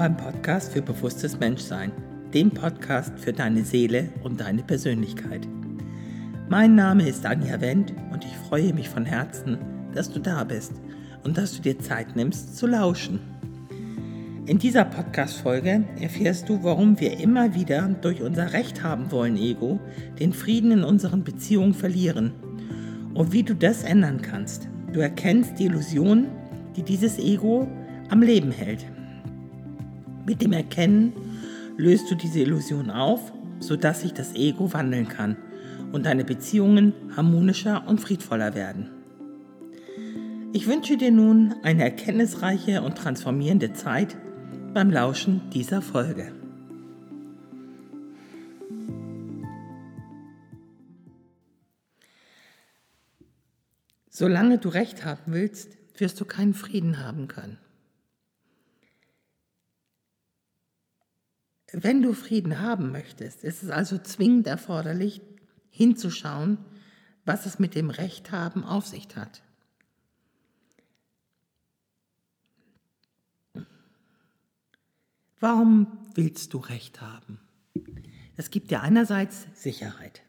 Beim Podcast für bewusstes Menschsein, dem Podcast für deine Seele und deine Persönlichkeit. Mein Name ist Anja Wendt und ich freue mich von Herzen, dass du da bist und dass du dir Zeit nimmst zu lauschen. In dieser Podcast-Folge erfährst du, warum wir immer wieder durch unser Recht haben wollen Ego den Frieden in unseren Beziehungen verlieren und wie du das ändern kannst. Du erkennst die Illusion, die dieses Ego am Leben hält. Mit dem Erkennen löst du diese Illusion auf, sodass sich das Ego wandeln kann und deine Beziehungen harmonischer und friedvoller werden. Ich wünsche dir nun eine erkenntnisreiche und transformierende Zeit beim Lauschen dieser Folge. Solange du Recht haben willst, wirst du keinen Frieden haben können. Wenn du Frieden haben möchtest, ist es also zwingend erforderlich, hinzuschauen, was es mit dem Recht haben auf sich hat. Warum willst du Recht haben? Es gibt dir einerseits Sicherheit.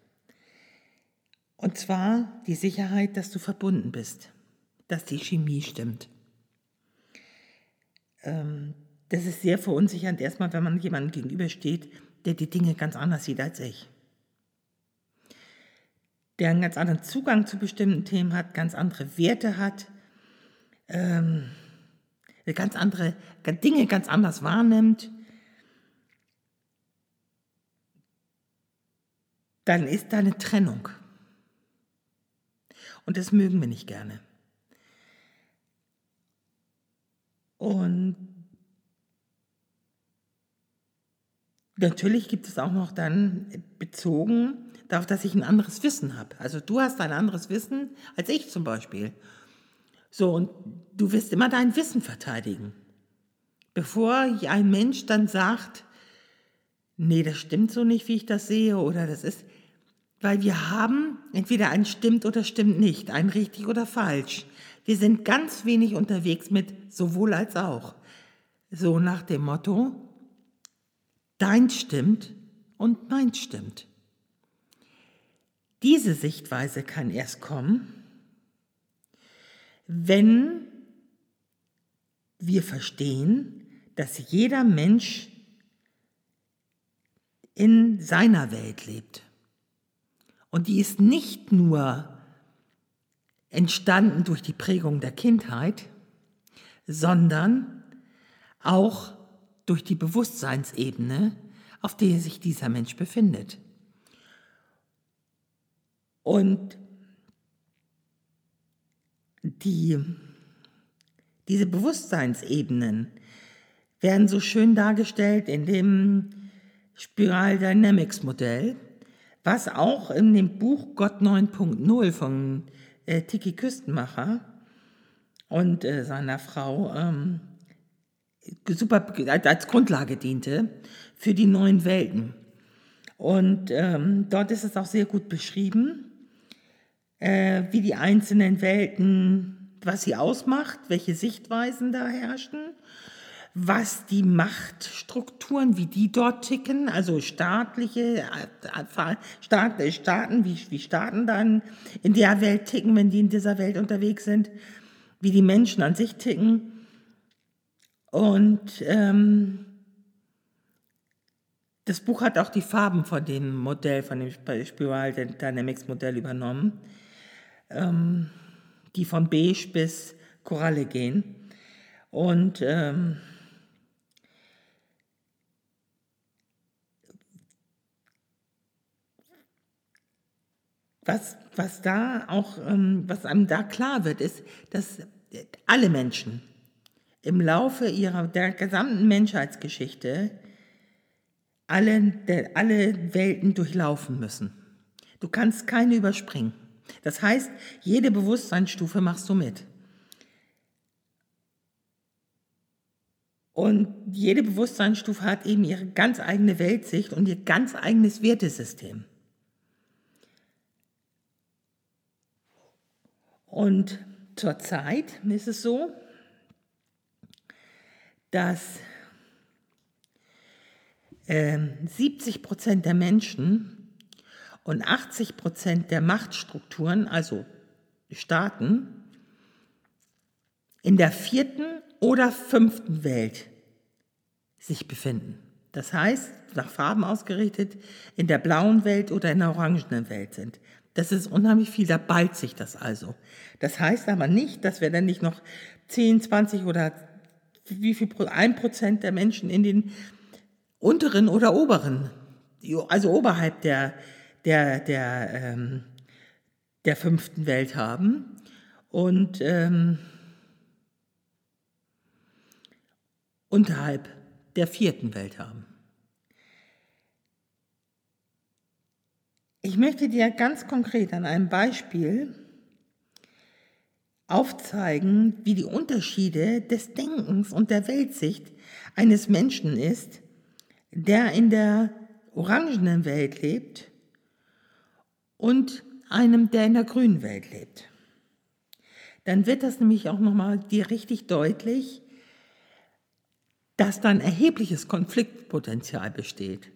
Und zwar die Sicherheit, dass du verbunden bist, dass die Chemie stimmt. Das ist sehr verunsichernd, erstmal, wenn man jemandem gegenübersteht, der die Dinge ganz anders sieht als ich. Der einen ganz anderen Zugang zu bestimmten Themen hat, ganz andere Werte hat, ähm, ganz andere Dinge ganz anders wahrnimmt. Dann ist da eine Trennung. Und das mögen wir nicht gerne. Und Natürlich gibt es auch noch dann bezogen darauf, dass ich ein anderes Wissen habe. Also du hast ein anderes Wissen als ich zum Beispiel. So, und du wirst immer dein Wissen verteidigen. Bevor ein Mensch dann sagt, nee, das stimmt so nicht, wie ich das sehe, oder das ist, weil wir haben entweder ein stimmt oder stimmt nicht, ein richtig oder falsch. Wir sind ganz wenig unterwegs mit sowohl als auch. So nach dem Motto, Dein stimmt und mein stimmt. Diese Sichtweise kann erst kommen, wenn wir verstehen, dass jeder Mensch in seiner Welt lebt. Und die ist nicht nur entstanden durch die Prägung der Kindheit, sondern auch durch die Bewusstseinsebene, auf der sich dieser Mensch befindet. Und die, diese Bewusstseinsebenen werden so schön dargestellt in dem Spiral Dynamics Modell, was auch in dem Buch Gott 9.0 von äh, Tiki Küstenmacher und äh, seiner Frau ähm, super als Grundlage diente für die neuen Welten. Und ähm, dort ist es auch sehr gut beschrieben, äh, wie die einzelnen Welten, was sie ausmacht, welche Sichtweisen da herrschen, was die Machtstrukturen, wie die dort ticken, also staatliche äh, Staat, äh, Staaten, wie, wie Staaten dann in der Welt ticken, wenn die in dieser Welt unterwegs sind, wie die Menschen an sich ticken und ähm, das Buch hat auch die Farben von dem Modell, von dem Spiral Dynamics Modell übernommen, ähm, die von beige bis Koralle gehen. Und ähm, was, was da auch, ähm, was einem da klar wird, ist, dass alle Menschen im Laufe ihrer, der gesamten Menschheitsgeschichte alle, der, alle Welten durchlaufen müssen. Du kannst keine überspringen. Das heißt, jede Bewusstseinsstufe machst du mit. Und jede Bewusstseinsstufe hat eben ihre ganz eigene Weltsicht und ihr ganz eigenes Wertesystem. Und zurzeit ist es so, dass äh, 70 Prozent der Menschen und 80 Prozent der Machtstrukturen, also Staaten, in der vierten oder fünften Welt sich befinden. Das heißt, nach Farben ausgerichtet, in der blauen Welt oder in der orangenen Welt sind. Das ist unheimlich viel, da ballt sich das also. Das heißt aber nicht, dass wir dann nicht noch 10, 20 oder wie viel, ein Prozent der Menschen in den unteren oder oberen, also oberhalb der, der, der, ähm, der fünften Welt haben. Und ähm, unterhalb der vierten Welt haben. Ich möchte dir ganz konkret an einem Beispiel aufzeigen, wie die Unterschiede des Denkens und der Weltsicht eines Menschen ist, der in der orangenen Welt lebt und einem, der in der grünen Welt lebt. Dann wird das nämlich auch nochmal dir richtig deutlich, dass dann erhebliches Konfliktpotenzial besteht.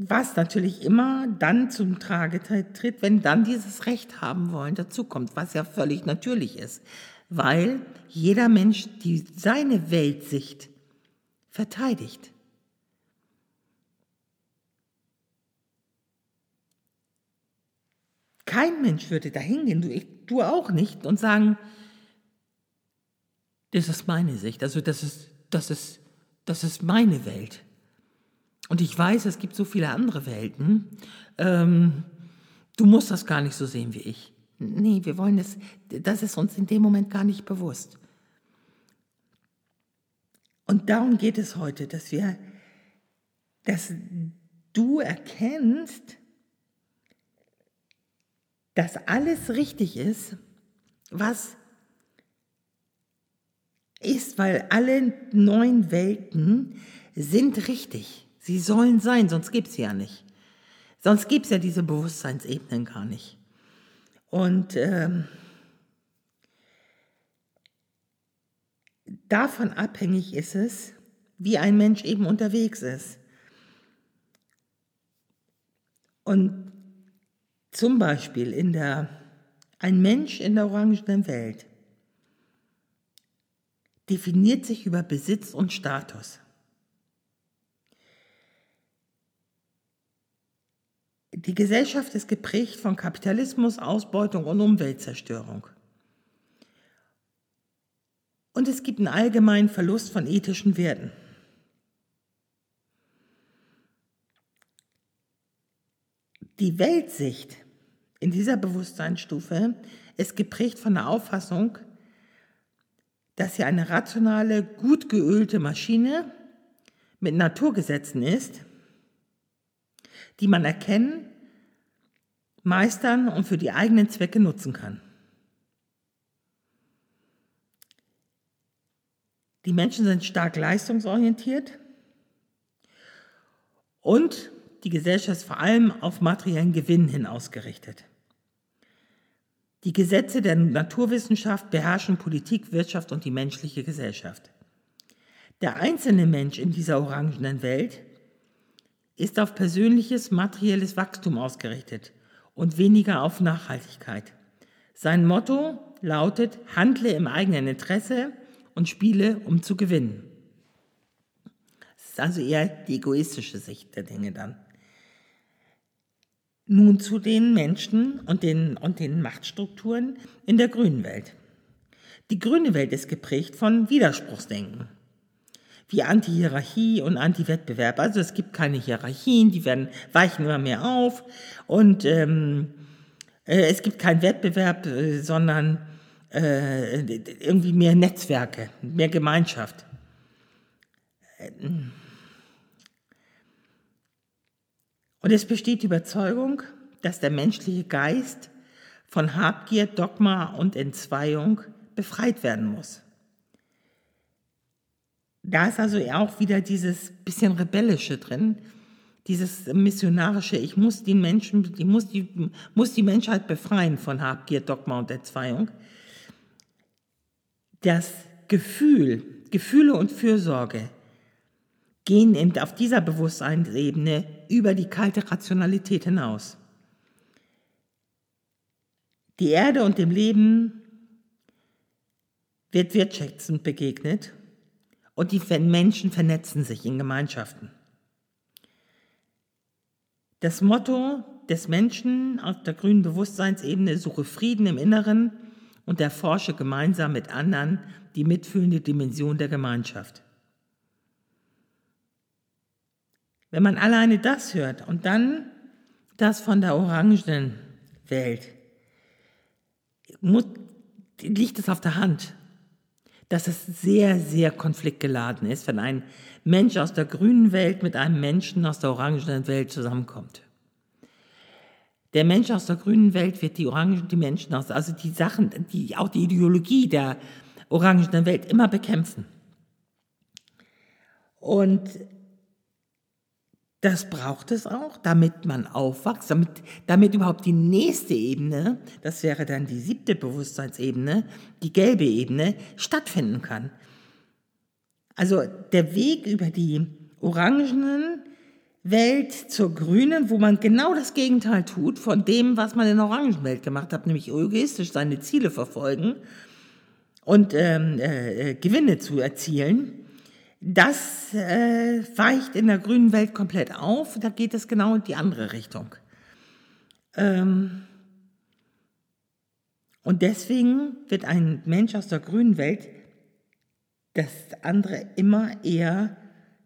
Was natürlich immer dann zum Trage tritt, wenn dann dieses Recht haben wollen dazukommt, was ja völlig natürlich ist, weil jeder Mensch die, seine Weltsicht verteidigt. Kein Mensch würde da hingehen, du, du auch nicht, und sagen, das ist meine Sicht, also das ist, das ist, das ist meine Welt. Und ich weiß, es gibt so viele andere Welten. Ähm, du musst das gar nicht so sehen wie ich. Nee, wir wollen es, das ist uns in dem Moment gar nicht bewusst. Und darum geht es heute, dass wir, dass du erkennst, dass alles richtig ist, was ist, weil alle neun Welten sind richtig. Sie sollen sein, sonst gibt es ja nicht. Sonst gibt es ja diese Bewusstseinsebenen gar nicht. Und ähm, davon abhängig ist es, wie ein Mensch eben unterwegs ist. Und zum Beispiel in der, ein Mensch in der orangenen Welt definiert sich über Besitz und Status. Die Gesellschaft ist geprägt von Kapitalismus, Ausbeutung und Umweltzerstörung. Und es gibt einen allgemeinen Verlust von ethischen Werten. Die Weltsicht in dieser Bewusstseinsstufe ist geprägt von der Auffassung, dass sie eine rationale, gut geölte Maschine mit Naturgesetzen ist, die man erkennen, meistern und für die eigenen Zwecke nutzen kann. Die Menschen sind stark leistungsorientiert und die Gesellschaft ist vor allem auf materiellen Gewinn hin ausgerichtet. Die Gesetze der Naturwissenschaft beherrschen Politik, Wirtschaft und die menschliche Gesellschaft. Der einzelne Mensch in dieser orangenen Welt ist auf persönliches materielles Wachstum ausgerichtet und weniger auf Nachhaltigkeit. Sein Motto lautet, handle im eigenen Interesse und spiele, um zu gewinnen. Das ist also eher die egoistische Sicht der Dinge dann. Nun zu den Menschen und den, und den Machtstrukturen in der grünen Welt. Die grüne Welt ist geprägt von Widerspruchsdenken, wie Anti-Hierarchie und Anti-Wettbewerb. Also es gibt keine Hierarchien, die werden, weichen immer mehr auf und ähm, äh, es gibt keinen Wettbewerb, äh, sondern äh, irgendwie mehr Netzwerke, mehr Gemeinschaft. Und es besteht die Überzeugung, dass der menschliche Geist von Habgier, Dogma und Entzweiung befreit werden muss. Da ist also auch wieder dieses bisschen rebellische drin, dieses missionarische, ich muss die Menschen, ich muss die, muss die Menschheit befreien von Habgier, Dogma und Entzweiung. Das Gefühl, Gefühle und Fürsorge gehen eben auf dieser Bewusstseinsebene über die kalte Rationalität hinaus. Die Erde und dem Leben wird wertschätzend begegnet und die Menschen vernetzen sich in Gemeinschaften. Das Motto des Menschen auf der grünen Bewusstseinsebene suche Frieden im Inneren und erforsche gemeinsam mit anderen die mitfühlende Dimension der Gemeinschaft. Wenn man alleine das hört und dann das von der orangenen Welt, liegt es auf der Hand, dass es sehr, sehr konfliktgeladen ist, wenn ein Mensch aus der grünen Welt mit einem Menschen aus der orangenen Welt zusammenkommt. Der Mensch aus der grünen Welt wird die Orangen, die Menschen aus, also die Sachen, die, auch die Ideologie der orangenen Welt immer bekämpfen. Und das braucht es auch, damit man aufwächst, damit, damit überhaupt die nächste Ebene, das wäre dann die siebte Bewusstseinsebene, die gelbe Ebene, stattfinden kann. Also der Weg über die orangenen Welt zur grünen, wo man genau das Gegenteil tut von dem, was man in der Orangenwelt gemacht hat, nämlich egoistisch seine Ziele verfolgen und ähm, äh, Gewinne zu erzielen das äh, weicht in der grünen Welt komplett auf. Da geht es genau in die andere Richtung. Ähm und deswegen wird ein Mensch aus der grünen Welt das andere immer eher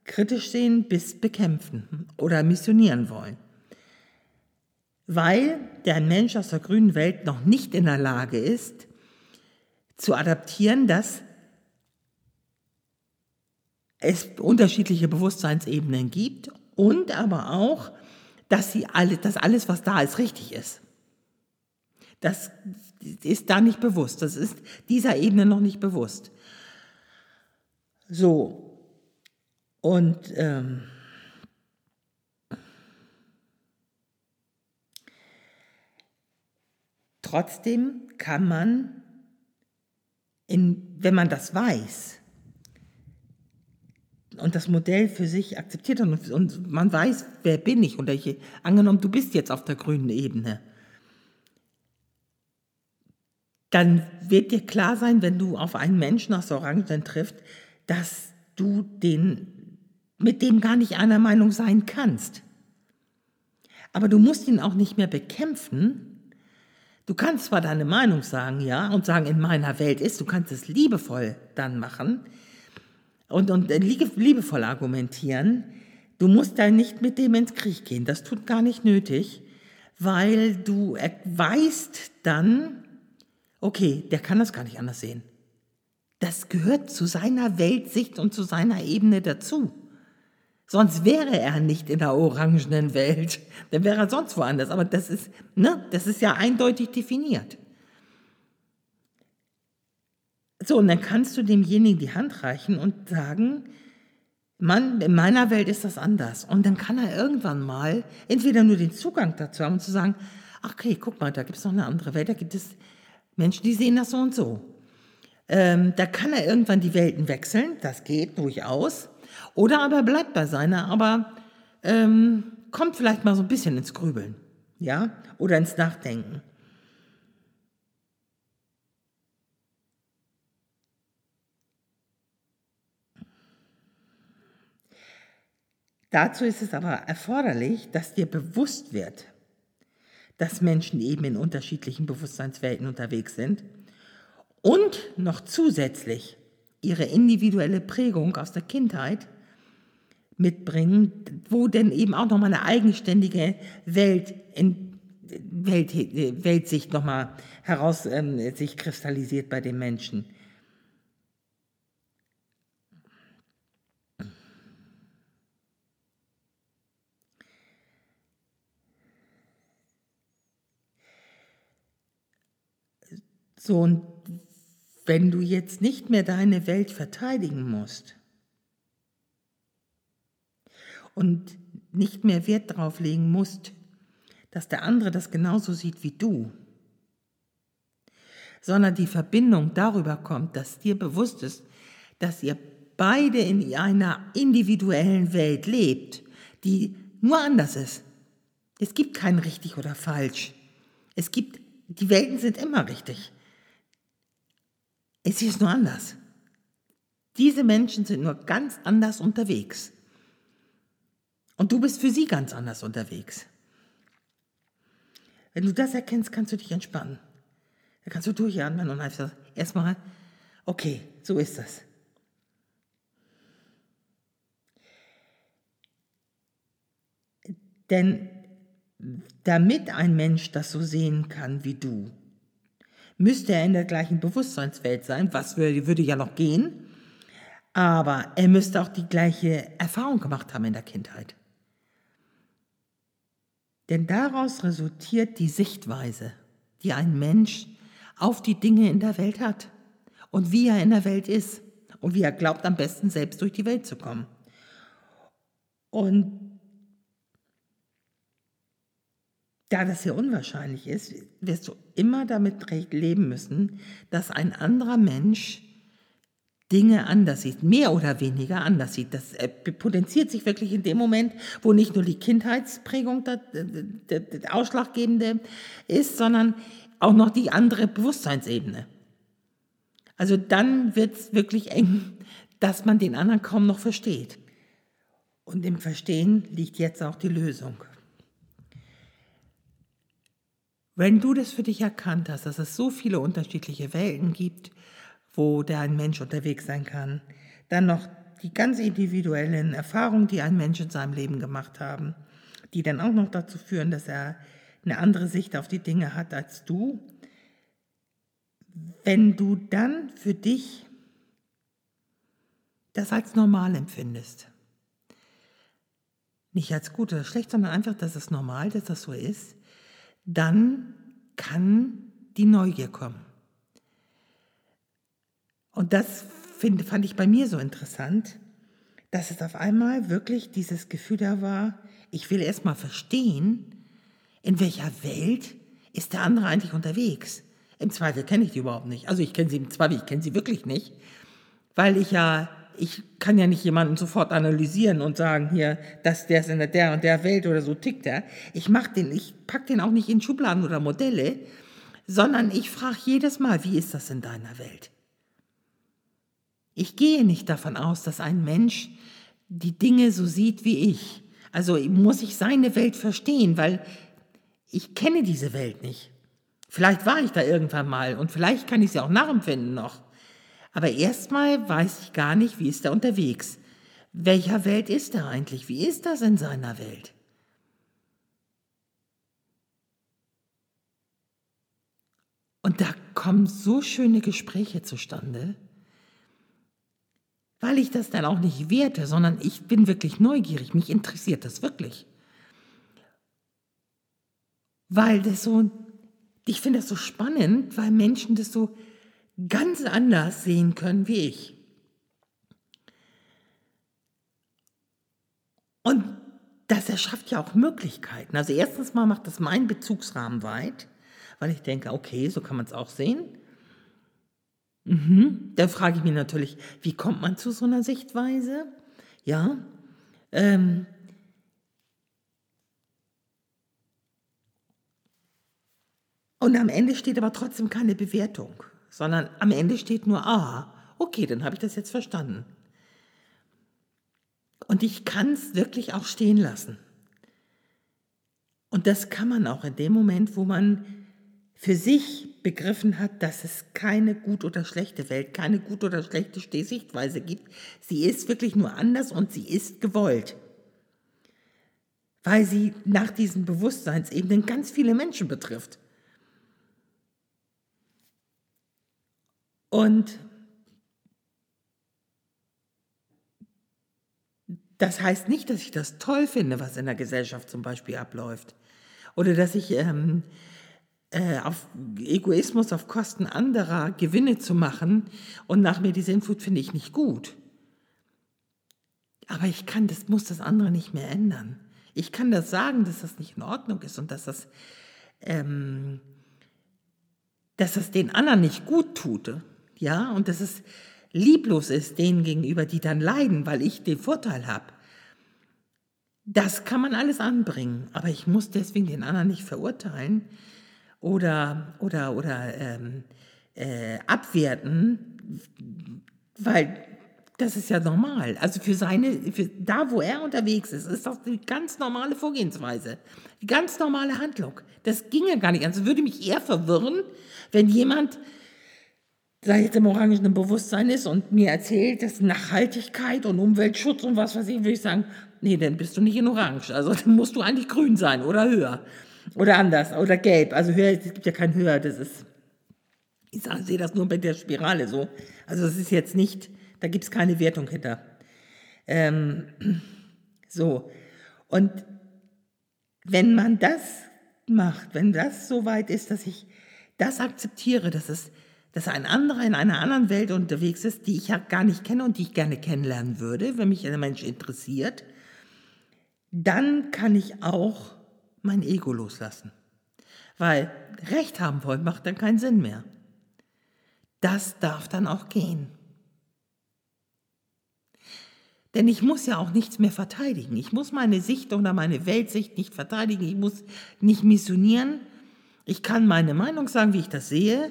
kritisch sehen bis bekämpfen oder missionieren wollen. Weil der Mensch aus der grünen Welt noch nicht in der Lage ist, zu adaptieren, dass es unterschiedliche Bewusstseinsebenen gibt und aber auch, dass, sie alle, dass alles, was da ist, richtig ist. Das ist da nicht bewusst. Das ist dieser Ebene noch nicht bewusst. So. Und ähm, trotzdem kann man, in, wenn man das weiß, und das Modell für sich akzeptiert hat und, und man weiß, wer bin ich und welche, angenommen, du bist jetzt auf der grünen Ebene, dann wird dir klar sein, wenn du auf einen Menschen aus Orangen triffst, dass du den, mit dem gar nicht einer Meinung sein kannst. Aber du musst ihn auch nicht mehr bekämpfen. Du kannst zwar deine Meinung sagen, ja, und sagen, in meiner Welt ist, du kannst es liebevoll dann machen, und, und liebevoll argumentieren. Du musst da nicht mit dem ins Krieg gehen. Das tut gar nicht nötig, weil du weißt dann, okay, der kann das gar nicht anders sehen. Das gehört zu seiner Weltsicht und zu seiner Ebene dazu. Sonst wäre er nicht in der orangenen Welt. Dann wäre er sonst woanders. Aber das ist, ne, das ist ja eindeutig definiert. So, und dann kannst du demjenigen die Hand reichen und sagen, Mann, in meiner Welt ist das anders. Und dann kann er irgendwann mal entweder nur den Zugang dazu haben und zu sagen, ach okay, guck mal, da gibt es noch eine andere Welt, da gibt es Menschen, die sehen das so und so. Ähm, da kann er irgendwann die Welten wechseln, das geht durchaus. Oder aber bleibt bei seiner, aber ähm, kommt vielleicht mal so ein bisschen ins Grübeln, ja, oder ins Nachdenken. Dazu ist es aber erforderlich, dass dir bewusst wird, dass Menschen eben in unterschiedlichen Bewusstseinswelten unterwegs sind und noch zusätzlich ihre individuelle Prägung aus der Kindheit mitbringen, wo denn eben auch nochmal eine eigenständige Welt in Welt, Weltsicht nochmal heraus ähm, sich kristallisiert bei den Menschen. So, und wenn du jetzt nicht mehr deine Welt verteidigen musst und nicht mehr Wert darauf legen musst, dass der andere das genauso sieht wie du, sondern die Verbindung darüber kommt, dass dir bewusst ist, dass ihr beide in einer individuellen Welt lebt, die nur anders ist. Es gibt kein richtig oder falsch. Es gibt, die Welten sind immer richtig. Es ist nur anders. Diese Menschen sind nur ganz anders unterwegs. Und du bist für sie ganz anders unterwegs. Wenn du das erkennst, kannst du dich entspannen. Da kannst du durchatmen und einfach erstmal, okay, so ist das. Denn damit ein Mensch das so sehen kann wie du, müsste er in der gleichen Bewusstseinswelt sein, was würde ja noch gehen, aber er müsste auch die gleiche Erfahrung gemacht haben in der Kindheit. Denn daraus resultiert die Sichtweise, die ein Mensch auf die Dinge in der Welt hat und wie er in der Welt ist und wie er glaubt, am besten selbst durch die Welt zu kommen. Und da das hier unwahrscheinlich ist, wirst du immer damit leben müssen, dass ein anderer Mensch Dinge anders sieht, mehr oder weniger anders sieht. Das äh, potenziert sich wirklich in dem Moment, wo nicht nur die Kindheitsprägung der, der, der ausschlaggebende ist, sondern auch noch die andere Bewusstseinsebene. Also dann wird es wirklich eng, dass man den anderen kaum noch versteht. Und im Verstehen liegt jetzt auch die Lösung. Wenn du das für dich erkannt hast, dass es so viele unterschiedliche Welten gibt, wo der ein Mensch unterwegs sein kann. Dann noch die ganz individuellen Erfahrungen, die ein Mensch in seinem Leben gemacht haben, die dann auch noch dazu führen, dass er eine andere Sicht auf die Dinge hat als du. Wenn du dann für dich das als normal empfindest, nicht als gut oder schlecht, sondern einfach, dass es normal, dass das so ist, dann kann die Neugier kommen. Und das find, fand ich bei mir so interessant, dass es auf einmal wirklich dieses Gefühl da war, ich will erst mal verstehen, in welcher Welt ist der andere eigentlich unterwegs. Im Zweifel kenne ich die überhaupt nicht. Also ich kenne sie im Zweifel, ich kenne sie wirklich nicht, weil ich ja, ich kann ja nicht jemanden sofort analysieren und sagen, hier, dass der ist in der und der Welt oder so tickt er. Ich mach den, ich pack den auch nicht in Schubladen oder Modelle, sondern ich frage jedes Mal, wie ist das in deiner Welt? Ich gehe nicht davon aus, dass ein Mensch die Dinge so sieht wie ich. Also muss ich seine Welt verstehen, weil ich kenne diese Welt nicht. Vielleicht war ich da irgendwann mal und vielleicht kann ich sie auch nachempfinden noch. Aber erstmal weiß ich gar nicht, wie ist er unterwegs. Welcher Welt ist er eigentlich? Wie ist das in seiner Welt? Und da kommen so schöne Gespräche zustande weil ich das dann auch nicht werte, sondern ich bin wirklich neugierig, mich interessiert das wirklich. Weil das so, ich finde das so spannend, weil Menschen das so ganz anders sehen können wie ich. Und das erschafft ja auch Möglichkeiten. Also erstens mal macht das meinen Bezugsrahmen weit, weil ich denke, okay, so kann man es auch sehen. Mhm. Da frage ich mich natürlich, wie kommt man zu so einer Sichtweise? Ja. Ähm, und am Ende steht aber trotzdem keine Bewertung, sondern am Ende steht nur, ah, okay, dann habe ich das jetzt verstanden. Und ich kann es wirklich auch stehen lassen. Und das kann man auch in dem Moment, wo man für sich begriffen hat, dass es keine gut oder schlechte Welt, keine gut oder schlechte Sichtweise gibt. Sie ist wirklich nur anders und sie ist gewollt. Weil sie nach diesen Bewusstseinsebenen ganz viele Menschen betrifft. Und das heißt nicht, dass ich das toll finde, was in der Gesellschaft zum Beispiel abläuft. Oder dass ich ähm, äh, auf Egoismus auf Kosten anderer Gewinne zu machen und nach mir die Sinnflut finde ich nicht gut. Aber ich kann, das muss das andere nicht mehr ändern. Ich kann das sagen, dass das nicht in Ordnung ist und dass das, ähm, dass das den anderen nicht gut tut. Ja, und dass es lieblos ist denen gegenüber, die dann leiden, weil ich den Vorteil habe. Das kann man alles anbringen, aber ich muss deswegen den anderen nicht verurteilen oder, oder, oder ähm, äh, abwerten, weil das ist ja normal. Also für seine, für da wo er unterwegs ist, ist das die ganz normale Vorgehensweise, die ganz normale Handlung. Das ginge gar nicht. Also würde mich eher verwirren, wenn jemand sei jetzt im orangenen Bewusstsein ist und mir erzählt, dass Nachhaltigkeit und Umweltschutz und was weiß ich, würde ich sagen, nee, dann bist du nicht in Orange. Also dann musst du eigentlich grün sein oder höher. Oder anders. Oder gelb. Also höher, es gibt ja kein höher, das ist. Ich sehe das nur bei der Spirale so. Also es ist jetzt nicht, da gibt es keine Wertung hinter. Ähm, so. Und wenn man das macht, wenn das so weit ist, dass ich das akzeptiere, dass es dass ein anderer in einer anderen Welt unterwegs ist, die ich ja gar nicht kenne und die ich gerne kennenlernen würde, wenn mich ein Mensch interessiert, dann kann ich auch mein Ego loslassen. Weil Recht haben wollen macht dann keinen Sinn mehr. Das darf dann auch gehen. Denn ich muss ja auch nichts mehr verteidigen. Ich muss meine Sicht oder meine Weltsicht nicht verteidigen. Ich muss nicht missionieren. Ich kann meine Meinung sagen, wie ich das sehe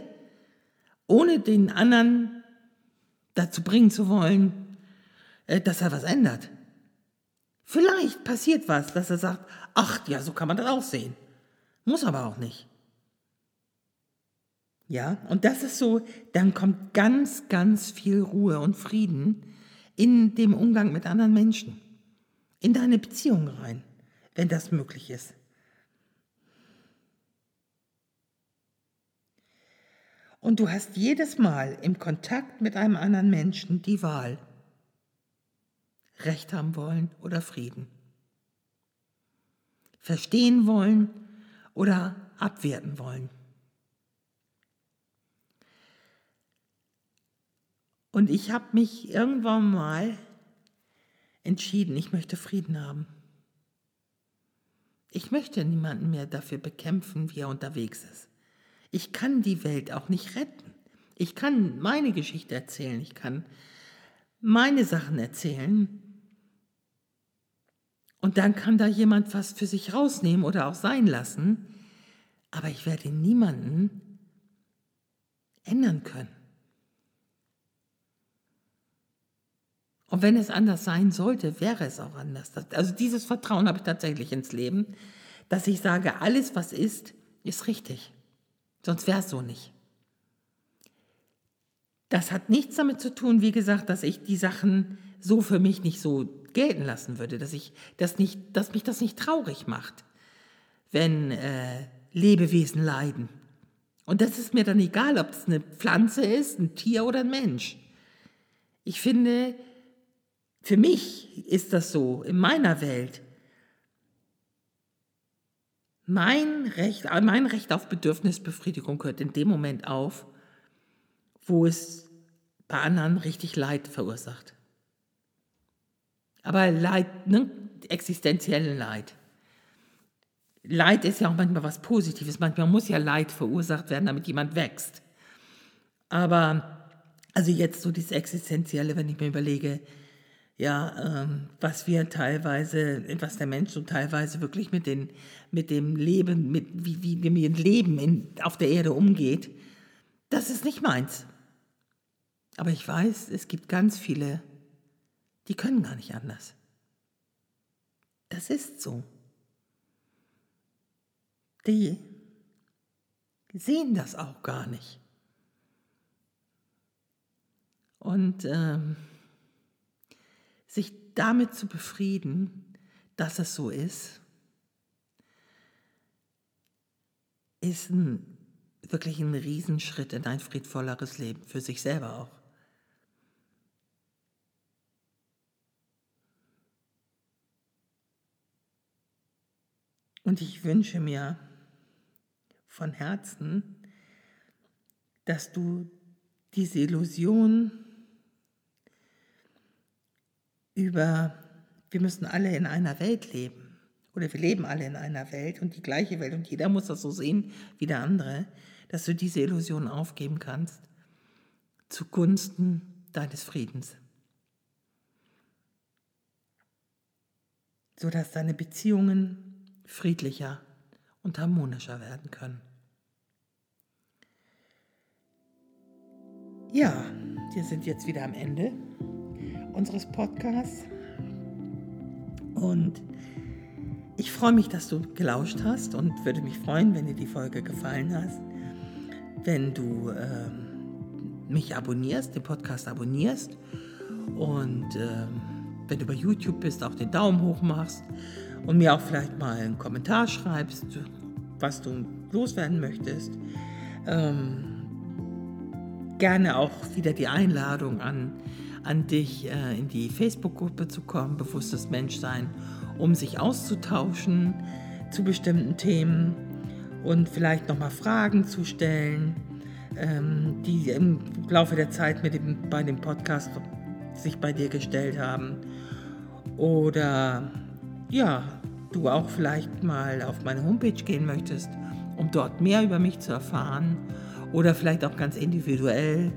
ohne den anderen dazu bringen zu wollen, äh, dass er was ändert. Vielleicht passiert was, dass er sagt, ach ja, so kann man das auch sehen. Muss aber auch nicht. Ja, und das ist so, dann kommt ganz, ganz viel Ruhe und Frieden in dem Umgang mit anderen Menschen, in deine Beziehung rein, wenn das möglich ist. Und du hast jedes Mal im Kontakt mit einem anderen Menschen die Wahl. Recht haben wollen oder Frieden. Verstehen wollen oder abwerten wollen. Und ich habe mich irgendwann mal entschieden, ich möchte Frieden haben. Ich möchte niemanden mehr dafür bekämpfen, wie er unterwegs ist. Ich kann die Welt auch nicht retten. Ich kann meine Geschichte erzählen, ich kann meine Sachen erzählen. Und dann kann da jemand was für sich rausnehmen oder auch sein lassen. Aber ich werde niemanden ändern können. Und wenn es anders sein sollte, wäre es auch anders. Also dieses Vertrauen habe ich tatsächlich ins Leben, dass ich sage, alles, was ist, ist richtig. Sonst wäre es so nicht. Das hat nichts damit zu tun, wie gesagt, dass ich die Sachen so für mich nicht so gelten lassen würde, dass, ich das nicht, dass mich das nicht traurig macht, wenn äh, Lebewesen leiden. Und das ist mir dann egal, ob es eine Pflanze ist, ein Tier oder ein Mensch. Ich finde, für mich ist das so, in meiner Welt, mein Recht, äh, mein Recht auf Bedürfnisbefriedigung hört in dem Moment auf, wo es bei anderen richtig Leid verursacht. Aber Leid, ne, existenziellen Leid. Leid ist ja auch manchmal was Positives. Manchmal muss ja Leid verursacht werden, damit jemand wächst. Aber, also jetzt so dieses Existenzielle, wenn ich mir überlege, ja, ähm, was wir teilweise, was der Mensch so teilweise wirklich mit, den, mit dem Leben, mit, wie, wir mit dem Leben in, auf der Erde umgeht, das ist nicht meins. Aber ich weiß, es gibt ganz viele, die können gar nicht anders. Das ist so. Die sehen das auch gar nicht. Und ähm, damit zu befrieden, dass es so ist, ist ein, wirklich ein Riesenschritt in ein friedvolleres Leben, für sich selber auch. Und ich wünsche mir von Herzen, dass du diese Illusion über, wir müssen alle in einer Welt leben. Oder wir leben alle in einer Welt und die gleiche Welt und jeder muss das so sehen wie der andere, dass du diese Illusion aufgeben kannst zugunsten deines Friedens, sodass deine Beziehungen friedlicher und harmonischer werden können. Ja, wir sind jetzt wieder am Ende unseres Podcasts und ich freue mich, dass du gelauscht hast und würde mich freuen, wenn dir die Folge gefallen hat, wenn du ähm, mich abonnierst, den Podcast abonnierst und ähm, wenn du bei YouTube bist, auch den Daumen hoch machst und mir auch vielleicht mal einen Kommentar schreibst, was du loswerden möchtest. Ähm, gerne auch wieder die Einladung an, an dich, äh, in die Facebook-Gruppe zu kommen, bewusstes Menschsein, um sich auszutauschen zu bestimmten Themen und vielleicht nochmal Fragen zu stellen, ähm, die im Laufe der Zeit mit dem, bei dem Podcast sich bei dir gestellt haben. Oder ja, du auch vielleicht mal auf meine Homepage gehen möchtest, um dort mehr über mich zu erfahren oder vielleicht auch ganz individuell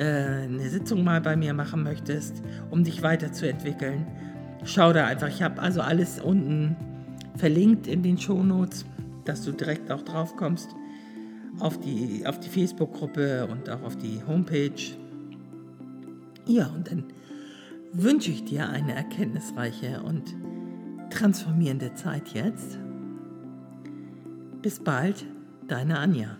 äh, eine Sitzung mal bei mir machen möchtest, um dich weiterzuentwickeln, schau da einfach. Ich habe also alles unten verlinkt in den Shownotes, dass du direkt auch drauf kommst auf die, auf die Facebook-Gruppe und auch auf die Homepage. Ja, und dann wünsche ich dir eine erkenntnisreiche und transformierende Zeit jetzt. Bis bald, deine Anja.